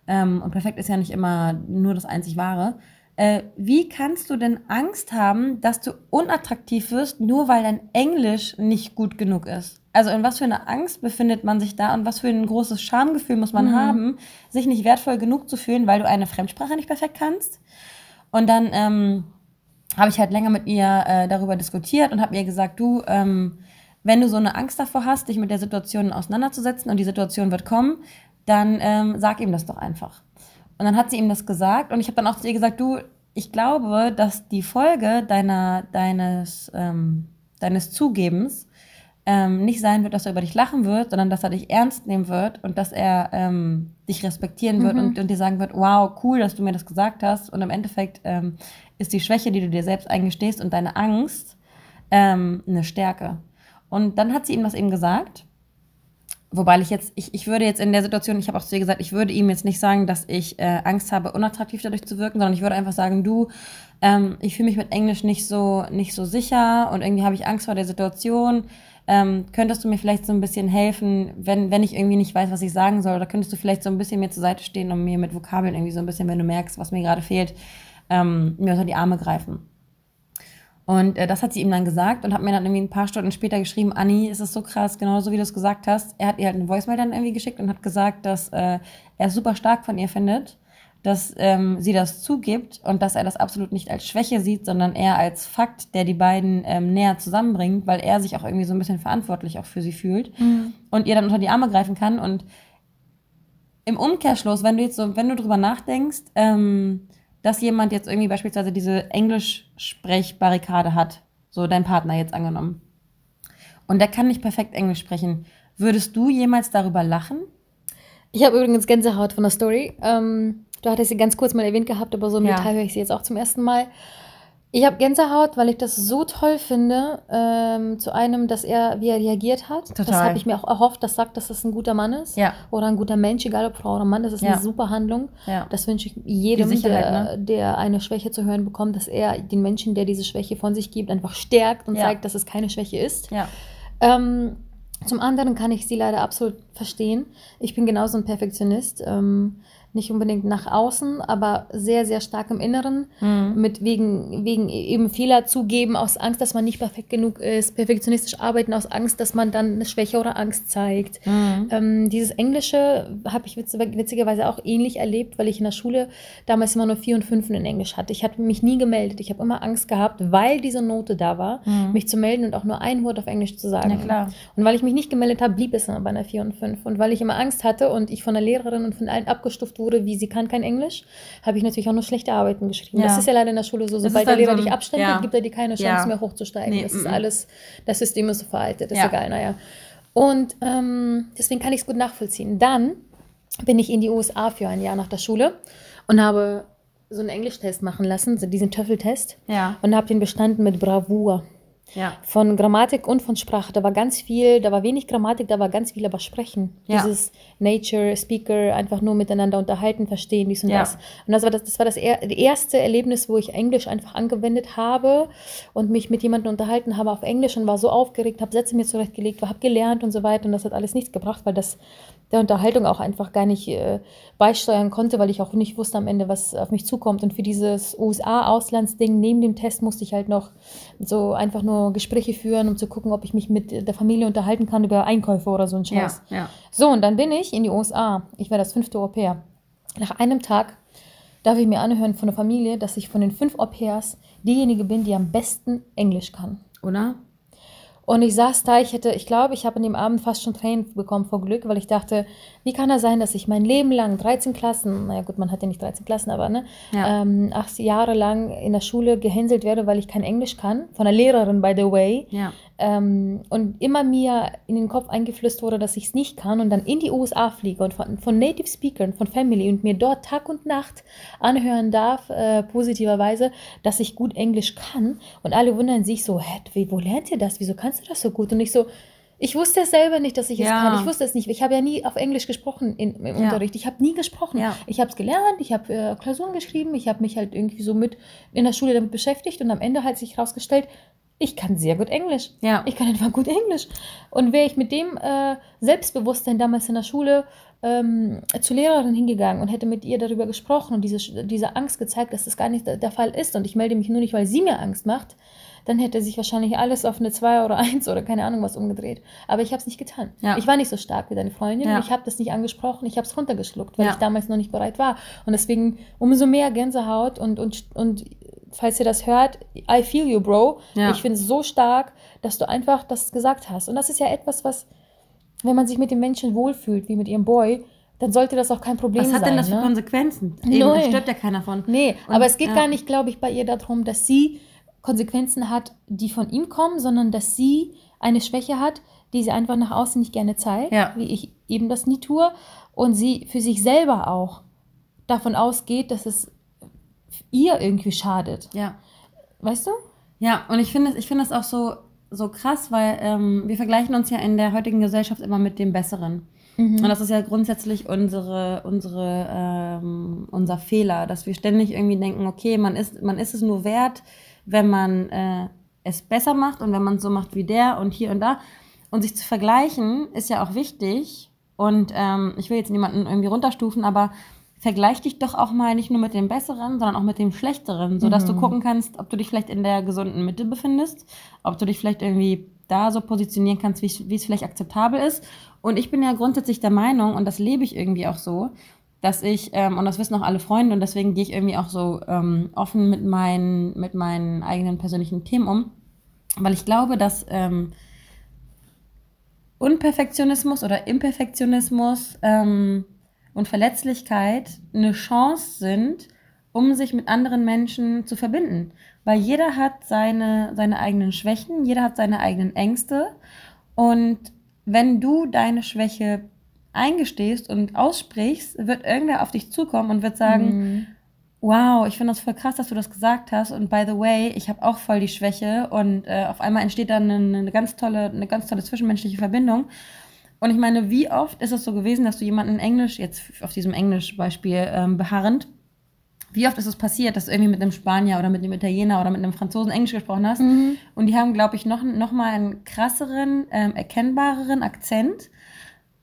Ähm, und perfekt ist ja nicht immer nur das einzig Wahre. Äh, wie kannst du denn Angst haben, dass du unattraktiv wirst, nur weil dein Englisch nicht gut genug ist? Also in was für einer Angst befindet man sich da und was für ein großes Schamgefühl muss man haben, sich nicht wertvoll genug zu fühlen, weil du eine Fremdsprache nicht perfekt kannst? Und dann ähm, habe ich halt länger mit ihr äh, darüber diskutiert und habe ihr gesagt, du, ähm, wenn du so eine Angst davor hast, dich mit der Situation auseinanderzusetzen und die Situation wird kommen, dann ähm, sag ihm das doch einfach. Und dann hat sie ihm das gesagt und ich habe dann auch zu ihr gesagt, du, ich glaube, dass die Folge deiner, deines, ähm, deines Zugebens ähm, nicht sein wird, dass er über dich lachen wird, sondern dass er dich ernst nehmen wird und dass er ähm, dich respektieren wird und, und dir sagen wird, wow, cool, dass du mir das gesagt hast. Und im Endeffekt ähm, ist die Schwäche, die du dir selbst eingestehst und deine Angst ähm, eine Stärke. Und dann hat sie ihm das eben gesagt. Wobei ich jetzt, ich, ich würde jetzt in der Situation, ich habe auch zu dir gesagt, ich würde ihm jetzt nicht sagen, dass ich äh, Angst habe, unattraktiv dadurch zu wirken, sondern ich würde einfach sagen, du, ähm, ich fühle mich mit Englisch nicht so, nicht so sicher und irgendwie habe ich Angst vor der Situation. Ähm, könntest du mir vielleicht so ein bisschen helfen, wenn, wenn ich irgendwie nicht weiß, was ich sagen soll? Oder könntest du vielleicht so ein bisschen mir zur Seite stehen und mir mit Vokabeln irgendwie so ein bisschen, wenn du merkst, was mir gerade fehlt, ähm, mir unter die Arme greifen? Und äh, das hat sie ihm dann gesagt und hat mir dann irgendwie ein paar Stunden später geschrieben, Anni, ist es so krass, genauso wie du es gesagt hast. Er hat ihr halt eine Voicemail dann irgendwie geschickt und hat gesagt, dass äh, er es super stark von ihr findet, dass ähm, sie das zugibt und dass er das absolut nicht als Schwäche sieht, sondern eher als Fakt, der die beiden ähm, näher zusammenbringt, weil er sich auch irgendwie so ein bisschen verantwortlich auch für sie fühlt Mhm. und ihr dann unter die Arme greifen kann. Und im Umkehrschluss, wenn du jetzt so, wenn du drüber nachdenkst, ähm, dass jemand jetzt irgendwie beispielsweise diese Englisch-Sprechbarrikade hat, so dein Partner jetzt angenommen, und der kann nicht perfekt Englisch sprechen, würdest du jemals darüber lachen? Ich habe übrigens Gänsehaut von der Story. Ähm, du hattest sie ganz kurz mal erwähnt gehabt, aber so im Ja. Detail höre ich sie jetzt auch zum ersten Mal. Ich habe Gänsehaut, weil ich das so toll finde, ähm, zu einem, dass er, wie er reagiert hat. Das Total. habe ich mir auch erhofft, das sagt, dass das ein guter Mann ist. Ja. Oder ein guter Mensch, egal ob Frau oder Mann. Das ist Ja. eine super Handlung. Ja. Das wünsche ich jedem, Die Sicherheit, der, der eine Schwäche zu hören bekommt, dass er den Menschen, der diese Schwäche von sich gibt, einfach stärkt und zeigt, dass es keine Schwäche ist. Ja. Ähm, zum anderen kann ich sie leider absolut verstehen. Ich bin genauso ein Perfektionist. Ähm, nicht unbedingt nach außen, aber sehr, sehr stark im Inneren. Mhm. Mit wegen, wegen eben Fehler zugeben, aus Angst, dass man nicht perfekt genug ist, perfektionistisch arbeiten, aus Angst, dass man dann eine Schwäche oder Angst zeigt. Mhm. Ähm, dieses Englische habe ich witz witzigerweise auch ähnlich erlebt, weil ich in der Schule damals immer nur vier und fünf in Englisch hatte. Ich habe mich nie gemeldet. Ich habe immer Angst gehabt, weil diese Note da war, Mhm. mich zu melden und auch nur ein Wort auf Englisch zu sagen. Und weil ich mich nicht gemeldet habe, blieb es immer bei einer 4 und 5. Und weil ich immer Angst hatte und ich von der Lehrerin und von allen abgestuft wurde, wie sie kann kein Englisch, habe ich natürlich auch nur schlechte Arbeiten geschrieben. Ja. Das ist ja leider in der Schule so. Sobald ist der Lehrer so ein- dich abstempelt, ja. gibt er dir keine Chance mehr hochzusteigen. Nee, das ist mm, mm. alles, das System ist so veraltet, ist egal, naja. Und ähm, deswegen kann ich es gut nachvollziehen. Dann bin ich in die USA für ein Jahr nach der Schule und habe so einen Englischtest machen lassen, so diesen Töffeltest. Ja. Und habe den bestanden mit Bravour. Ja. Von Grammatik und von Sprache. Da war ganz viel, da war wenig Grammatik, da war ganz viel aber Sprechen. Ja. Dieses Nature, Speaker, einfach nur miteinander unterhalten, verstehen, dies und Ja. das. Und das war das, das, war das er, erste Erlebnis, wo ich Englisch einfach angewendet habe und mich mit jemandem unterhalten habe auf Englisch und war so aufgeregt, habe Sätze mir zurechtgelegt, habe gelernt und so weiter. Und das hat alles nichts gebracht, weil das der Unterhaltung auch einfach gar nicht äh, beisteuern konnte, weil ich auch nicht wusste am Ende, was auf mich zukommt. Und für dieses USA-Auslandsding neben dem Test musste ich halt noch so einfach nur Gespräche führen, um zu gucken, ob ich mich mit der Familie unterhalten kann über Einkäufe oder so ein Ja. Scheiß. Ja. So, und dann bin ich in die USA. Ich war das fünfte Au pair. Nach einem Tag darf ich mir anhören von der Familie, dass ich von den fünf Au pairs diejenige bin, die am besten Englisch kann. Oder? Und ich saß da, ich hätte, ich glaube, ich habe an dem Abend fast schon Tränen bekommen vor Glück, weil ich dachte, wie kann das sein, dass ich mein Leben lang 13 Klassen, naja gut, man hat ja nicht 13 Klassen, aber ne, Ja. ähm, acht Jahre lang in der Schule gehänselt werde, weil ich kein Englisch kann, von der Lehrerin, by the way. Ja. Ähm, und immer mir in den Kopf eingeflößt wurde, dass ich es nicht kann und dann in die USA fliege und von, von Native Speakern, von Family und mir dort Tag und Nacht anhören darf, äh, positiverweise, dass ich gut Englisch kann. Und alle wundern sich so, hä, wie, wo lernt ihr das? Wieso kannst du das so gut? Und ich so, ich wusste es selber nicht, dass ich es Ja. kann. Ich wusste es nicht. Ich habe ja nie auf Englisch gesprochen in, im Ja. Unterricht. Ich habe nie gesprochen. Ja. Ich habe es gelernt, ich habe äh, Klausuren geschrieben, ich habe mich halt irgendwie so mit in der Schule damit beschäftigt und am Ende hat sich herausgestellt, ich kann sehr gut Englisch. Ja. Ich kann einfach gut Englisch. Und wäre ich mit dem äh, Selbstbewusstsein damals in der Schule ähm, zur Lehrerin hingegangen und hätte mit ihr darüber gesprochen und diese, diese Angst gezeigt, dass das gar nicht der, der Fall ist und ich melde mich nur nicht, weil sie mir Angst macht, dann hätte sich wahrscheinlich alles auf eine 2 oder (laughs) 1 oder keine Ahnung was umgedreht. Aber ich habe es nicht getan. Ja. Ich war nicht so stark wie deine Freundin. Ja. Ich habe das nicht angesprochen. Ich habe es runtergeschluckt, weil Ja. ich damals noch nicht bereit war. Und deswegen umso mehr Gänsehaut und, und, und falls ihr das hört, I feel you, Bro. Ich finde es so stark, dass du einfach das gesagt hast. Und das ist ja etwas, was, wenn man sich mit den Menschen wohlfühlt, wie mit ihrem Boy, dann sollte das auch kein Problem Was sein. hat denn das für ne? Konsequenzen? Eben, Null. da stirbt ja keiner von. Nee, Und- aber es geht ja. gar nicht, glaube ich, bei ihr darum, dass sie Konsequenzen hat, die von ihm kommen, sondern dass sie eine Schwäche hat, die sie einfach nach außen nicht gerne zeigt, Ja. wie ich eben das nie tue, und sie für sich selber auch davon ausgeht, dass es ihr irgendwie schadet. Ja. Weißt du? Ja, und ich finde ich finde das auch so, so krass, weil ähm, wir vergleichen uns ja in der heutigen Gesellschaft immer mit dem Besseren. Mhm. Und das ist ja grundsätzlich unsere, unsere, ähm, unser Fehler, dass wir ständig irgendwie denken, okay, man ist, man ist es nur wert, wenn man äh, es besser macht und wenn man es so macht wie der und hier und da. Und sich zu vergleichen ist ja auch wichtig. Und ähm, ich will jetzt niemanden irgendwie runterstufen, aber vergleich dich doch auch mal nicht nur mit dem Besseren, sondern auch mit dem Schlechteren, sodass Mhm. du gucken kannst, ob du dich vielleicht in der gesunden Mitte befindest, ob du dich vielleicht irgendwie da so positionieren kannst, wie es wie es vielleicht akzeptabel ist. Und ich bin ja grundsätzlich der Meinung, und das lebe ich irgendwie auch so, dass ich, ähm, und das wissen auch alle Freunde, und deswegen gehe ich irgendwie auch so ähm, offen mit meinen, mit meinen eigenen persönlichen Themen um, weil ich glaube, dass ähm, Unperfektionismus oder Imperfektionismus ähm, und Verletzlichkeit eine Chance sind, um sich mit anderen Menschen zu verbinden. Weil jeder hat seine, seine eigenen Schwächen, jeder hat seine eigenen Ängste. Und wenn du deine Schwäche eingestehst und aussprichst, wird irgendwer auf dich zukommen und wird sagen, Mhm. wow, ich finde das voll krass, dass du das gesagt hast. Und by the way, ich habe auch voll die Schwäche. Und äh, auf einmal entsteht dann eine, eine ganz tolle, eine ganz tolle zwischenmenschliche Verbindung. Und ich meine, wie oft ist es so gewesen, dass du jemanden Englisch, jetzt auf diesem Englisch-Beispiel ähm, beharrend, wie oft ist es passiert, dass du irgendwie mit einem Spanier oder mit einem Italiener oder mit einem Franzosen Englisch gesprochen hast? Mhm. Und die haben, glaube ich, noch, noch mal einen krasseren, ähm, erkennbareren Akzent.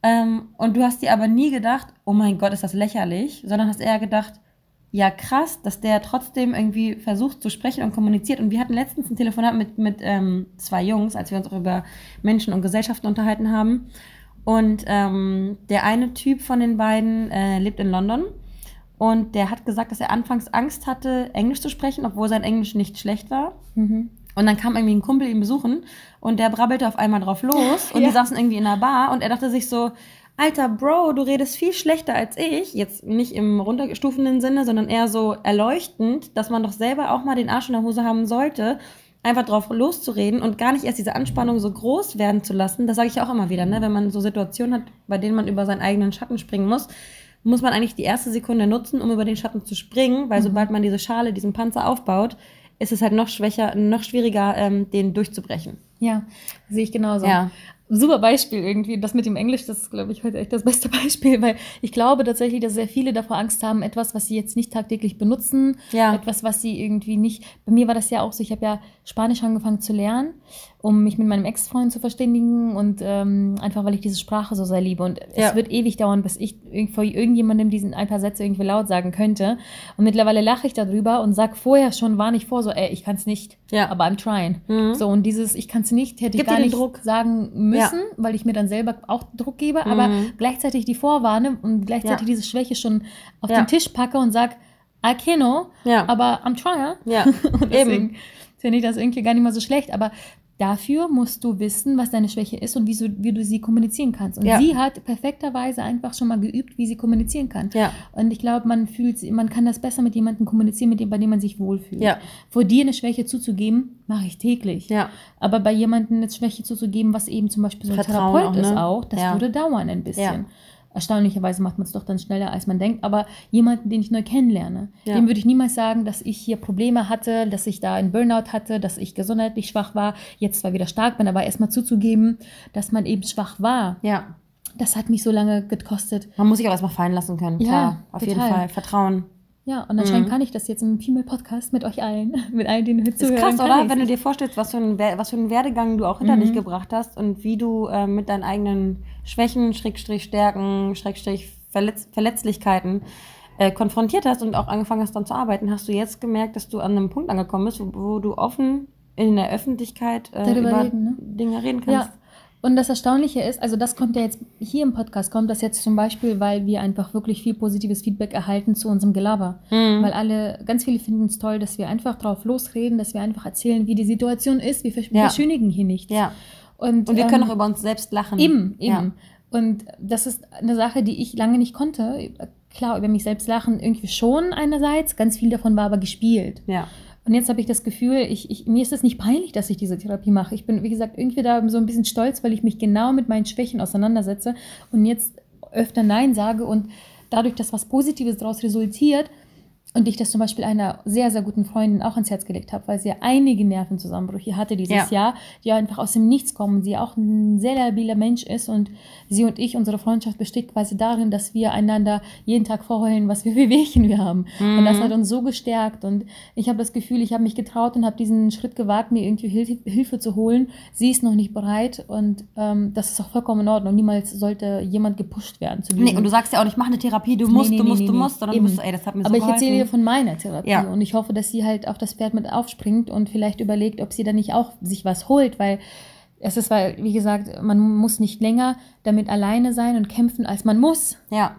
Ähm, und du hast dir aber nie gedacht, oh mein Gott, ist das lächerlich, sondern hast eher gedacht, ja krass, dass der trotzdem irgendwie versucht zu sprechen und kommuniziert. Und wir hatten letztens ein Telefonat mit, mit ähm, zwei Jungs, als wir uns auch über Menschen und Gesellschaften unterhalten haben. Und ähm, der eine Typ von den beiden äh, lebt in London. Und der hat gesagt, dass er anfangs Angst hatte, Englisch zu sprechen, obwohl sein Englisch nicht schlecht war. Mhm. Und dann kam irgendwie ein Kumpel ihn besuchen und der brabbelte auf einmal drauf los und Ja. die saßen irgendwie in einer Bar und er dachte sich so, Alter Bro, du redest viel schlechter als ich. Jetzt nicht im runterstufenden Sinne, sondern eher so erleuchtend, dass man doch selber auch mal den Arsch in der Hose haben sollte, einfach drauf loszureden und gar nicht erst diese Anspannung so groß werden zu lassen. Das sage ich ja auch immer wieder, ne? wenn man so Situationen hat, bei denen man über seinen eigenen Schatten springen muss, muss man eigentlich die erste Sekunde nutzen, um über den Schatten zu springen, weil sobald man diese Schale, diesen Panzer aufbaut, ist es halt noch schwächer, noch schwieriger, ähm, den durchzubrechen. Ja, sehe ich genauso. Ja. Super Beispiel irgendwie. Das mit dem Englisch, das ist, glaube ich, heute echt das beste (laughs) Beispiel, weil ich glaube tatsächlich, dass sehr viele davor Angst haben, etwas, was sie jetzt nicht tagtäglich benutzen, Ja. etwas, was sie irgendwie nicht. Bei mir war das ja auch so, ich habe ja Spanisch angefangen zu lernen, um mich mit meinem Ex-Freund zu verständigen und ähm, einfach, weil ich diese Sprache so sehr liebe. Und Ja. es wird ewig dauern, bis ich vor irgendjemandem diesen ein paar Sätze irgendwie laut sagen könnte. Und mittlerweile lache ich darüber und sag vorher schon, war nicht vor, so, ey, ich kann es nicht, Ja. aber I'm trying. Mhm. So, und dieses, ich kann es nicht, hätte ich Gibt gar dir den nicht Druck. sagen müssen, weil ich mir dann selber auch Druck gebe, aber Mhm. gleichzeitig die vorwarne und gleichzeitig Ja. diese Schwäche schon auf Ja. den Tisch packe und sag, I can know, Ja. aber I'm trying. Ja, (laughs) Und deswegen eben. Finde ich das irgendwie gar nicht mal so schlecht, aber dafür musst du wissen, was deine Schwäche ist und wie, so, wie du sie kommunizieren kannst. Und Ja. sie hat perfekterweise einfach schon mal geübt, wie sie kommunizieren kann. Ja. Und ich glaube, man fühlt, man kann das besser mit jemandem kommunizieren, mit dem, bei dem man sich wohlfühlt. Ja. Vor dir eine Schwäche zuzugeben, mache ich täglich. Ja. Aber bei jemandem eine Schwäche zuzugeben, was eben zum Beispiel so ein Vertrauen Therapeut auch, ist ne? auch, das würde dauern ein bisschen. Erstaunlicherweise macht man es doch dann schneller, als man denkt. Aber jemanden, den ich neu kennenlerne, Ja. dem würde ich niemals sagen, dass ich hier Probleme hatte, dass ich da einen Burnout hatte, dass ich gesundheitlich schwach war, jetzt zwar wieder stark bin, aber erstmal zuzugeben, dass man eben schwach war. Ja. Das hat mich so lange gekostet. Man muss sich auch erstmal fallen lassen können. Ja, Klar, auf jeden total. Fall. Vertrauen. Ja, und anscheinend Mhm. kann ich das jetzt im Female-Podcast mit euch allen, (laughs) mit allen, denen Ist zuhören. krass, kann oder? ich's. Wenn du dir vorstellst, was für, ein, was für einen Werdegang du auch hinter Mhm. dich gebracht hast und wie du äh, mit deinen eigenen Schwächen, Schrägstrich Stärken, Schrägstrich Verletz Verletzlichkeiten äh, konfrontiert hast und auch angefangen hast dann zu arbeiten, hast du jetzt gemerkt, dass du an einem Punkt angekommen bist, wo, wo du offen in der Öffentlichkeit äh, über reden, ne? Dinge reden Ja, kannst. Und das Erstaunliche ist, also das kommt ja jetzt hier im Podcast, kommt das jetzt zum Beispiel, weil wir einfach wirklich viel positives Feedback erhalten zu unserem Gelaber. Mhm. Weil alle, ganz viele finden es toll, dass wir einfach drauf losreden, dass wir einfach erzählen, wie die Situation ist. Wir Ja. verschönigen hier nichts. Ja. Und, Und wir können ähm, auch über uns selbst lachen. Eben, eben. Ja. Und das ist eine Sache, die ich lange nicht konnte. Klar, über mich selbst lachen irgendwie schon einerseits, ganz viel davon war aber gespielt. Ja. Und jetzt habe ich das Gefühl, ich, ich, mir ist es nicht peinlich, dass ich diese Therapie mache. Ich bin, wie gesagt, irgendwie da so ein bisschen stolz, weil ich mich genau mit meinen Schwächen auseinandersetze und jetzt öfter Nein sage und dadurch, dass was Positives daraus resultiert, und ich das zum Beispiel einer sehr, sehr guten Freundin auch ans Herz gelegt habe, weil sie ja einige Nervenzusammenbrüche hatte dieses Ja. Jahr, die einfach aus dem Nichts kommen. Sie auch ein sehr labiler Mensch ist und sie und ich, unsere Freundschaft besteht quasi darin, dass wir einander jeden Tag vorheulen, was für Wehwehchen wir haben. Und Mhm. das hat uns so gestärkt und ich habe das Gefühl, ich habe mich getraut und habe diesen Schritt gewagt, mir irgendwie Hil Hilfe zu holen. Sie ist noch nicht bereit und ähm, das ist auch vollkommen in Ordnung. Niemals sollte jemand gepusht werden zu Nee, und du sagst ja auch nicht, mach eine Therapie, du musst, nee, du nee, musst, nee, du musst, sondern du musst, ey, das hat mir Aber so ich dir geholfen. von meiner Therapie Ja. und ich hoffe, dass sie halt auf das Pferd mit aufspringt und vielleicht überlegt, ob sie dann nicht auch sich was holt, weil es ist, weil, wie gesagt, man muss nicht länger damit alleine sein und kämpfen, als man muss. Ja,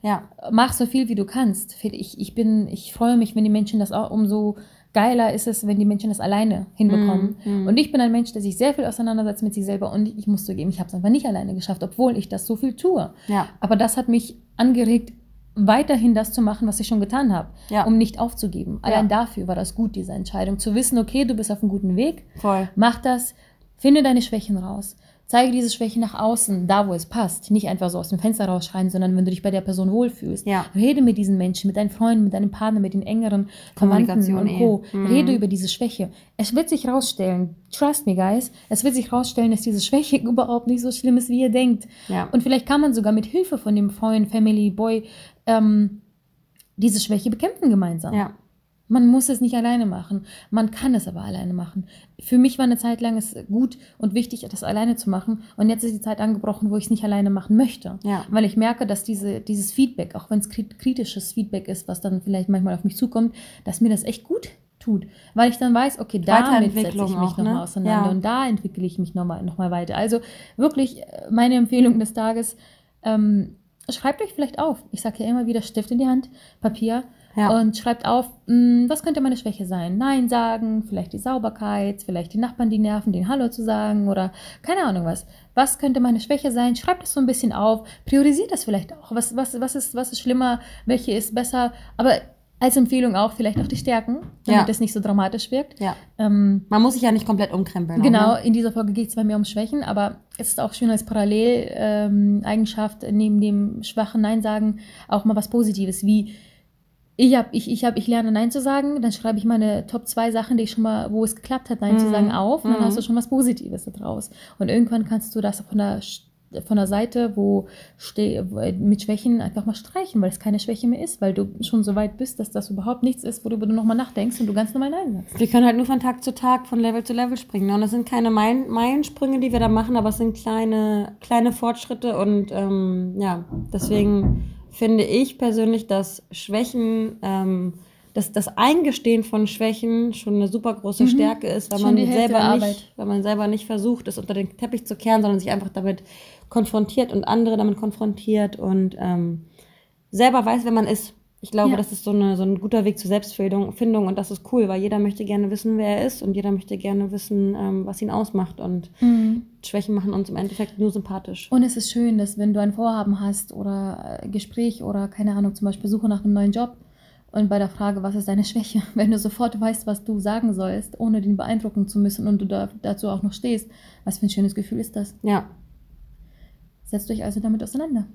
ja, Mach so viel, wie du kannst. Ich, ich bin, ich freue mich, wenn die Menschen das auch, umso geiler ist es, wenn die Menschen das alleine hinbekommen. Mhm, Und ich bin ein Mensch, der sich sehr viel auseinandersetzt mit sich selber und ich muss zugeben, ich habe es einfach nicht alleine geschafft, obwohl ich das so viel tue. ja, Aber das hat mich angeregt, weiterhin das zu machen, was ich schon getan habe, Ja. um nicht aufzugeben. Ja. Allein dafür war das gut, diese Entscheidung. Zu wissen, okay, du bist auf einem guten Weg, voll. mach das, finde deine Schwächen raus. Zeige diese Schwächen nach außen, da wo es passt. Nicht einfach so aus dem Fenster rausschreien, sondern wenn du dich bei der Person wohlfühlst. Ja. Rede mit diesen Menschen, mit deinen Freunden, mit deinem Partner, mit den engeren Verwandten und eh. Co. Mhm. Rede über diese Schwäche. Es wird sich rausstellen, trust me guys, es wird sich rausstellen, dass diese Schwäche (laughs) überhaupt nicht so schlimm ist, wie ihr denkt. Ja. Und vielleicht kann man sogar mit Hilfe von dem Freund, Family, Boy ähm, diese Schwäche bekämpfen gemeinsam. Ja, Man muss es nicht alleine machen. Man kann es aber alleine machen. Für mich war eine Zeit lang es gut und wichtig, das alleine zu machen. Und jetzt ist die Zeit angebrochen, wo ich es nicht alleine machen möchte. Ja. Weil ich merke, dass diese, dieses Feedback, auch wenn es krit- kritisches Feedback ist, was dann vielleicht manchmal auf mich zukommt, dass mir das echt gut tut. Weil ich dann weiß, okay, damit setze ich mich nochmal ne? auseinander Ja. und da entwickle ich mich nochmal noch mal weiter. Also wirklich äh, meine Empfehlung des Tages, ähm, schreibt euch vielleicht auf. Ich sage ja immer wieder, Stift in die Hand, Papier Ja. und schreibt auf, mh, was könnte meine Schwäche sein? Nein sagen, vielleicht die Sauberkeit, vielleicht die Nachbarn, die nerven, den Hallo zu sagen oder keine Ahnung was. Was könnte meine Schwäche sein? Schreibt das so ein bisschen auf, priorisiert das vielleicht auch. Was, was, was, ist, was ist schlimmer, welche ist besser? Aber als Empfehlung auch vielleicht auch die Stärken, damit Ja. es nicht so dramatisch wirkt. ja. Ähm, Man muss sich ja nicht komplett umkrempeln. Genau, Ne? in dieser Folge geht es bei mir um Schwächen, aber es ist auch schön als Paralleleigenschaft neben dem schwachen Nein sagen auch mal was Positives, wie ich hab, ich, ich, hab, ich lerne Nein zu sagen, dann schreibe ich meine Top 2 Sachen, die ich schon mal, wo es geklappt hat, Nein zu Mhm. sagen, auf und dann Mhm. hast du schon was Positives daraus. Und irgendwann kannst du das von der, von der Seite, wo wo- mit Schwächen einfach mal streichen, weil es keine Schwäche mehr ist, weil du schon so weit bist, dass das überhaupt nichts ist, worüber du nochmal nachdenkst und du ganz normal Nein sagst. Wir können halt nur von Tag zu Tag, von Level zu Level springen. ne? Und das sind keine Meilen- Meilensprünge, die wir da machen, aber es sind kleine, kleine Fortschritte. Und ähm, ja, deswegen finde ich persönlich, dass Schwächen, ähm, dass das Eingestehen von Schwächen schon eine super große Mhm. Stärke ist, weil Schon man selber nicht, weil man selber nicht versucht, es unter den Teppich zu kehren, sondern sich einfach damit konfrontiert und andere damit konfrontiert und ähm, selber weiß, wer man ist. Ich glaube, Ja. das ist so, eine, so ein guter Weg zur Selbstfindung Findung und das ist cool, weil jeder möchte gerne wissen, wer er ist und jeder möchte gerne wissen, ähm, was ihn ausmacht und Schwächen machen uns im Endeffekt nur sympathisch. Und es ist schön, dass wenn du ein Vorhaben hast oder äh, Gespräch oder keine Ahnung, zum Beispiel Suche nach einem neuen Job und bei der Frage, was ist deine Schwäche, (laughs) wenn du sofort weißt, was du sagen sollst, ohne den beeindrucken zu müssen und du da, dazu auch noch stehst, was für ein schönes Gefühl ist das? Ja. Setzt euch also damit auseinander.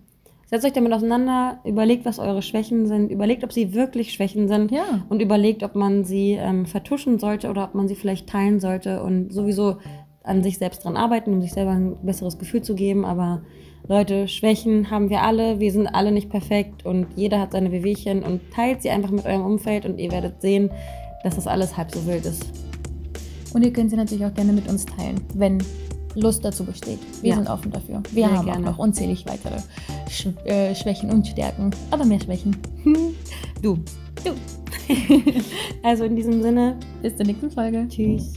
Setzt euch damit auseinander, überlegt, was eure Schwächen sind, überlegt, ob sie wirklich Schwächen sind Ja. und überlegt, ob man sie ähm, vertuschen sollte oder ob man sie vielleicht teilen sollte und sowieso an sich selbst dran arbeiten, um sich selber ein besseres Gefühl zu geben. Aber Leute, Schwächen haben wir alle, wir sind alle nicht perfekt und jeder hat seine Wehwehchen und teilt sie einfach mit eurem Umfeld und ihr werdet sehen, dass das alles halb so wild ist. Und ihr könnt sie natürlich auch gerne mit uns teilen, wenn Lust dazu besteht. Wir Ja. sind offen dafür. Wir Sehr haben gerne. auch noch unzählig weitere Sch äh, Schwächen und Stärken, aber mehr Schwächen. (laughs) Du. Du. (laughs) Also in diesem Sinne, Bis zur nächsten Folge. tschüss.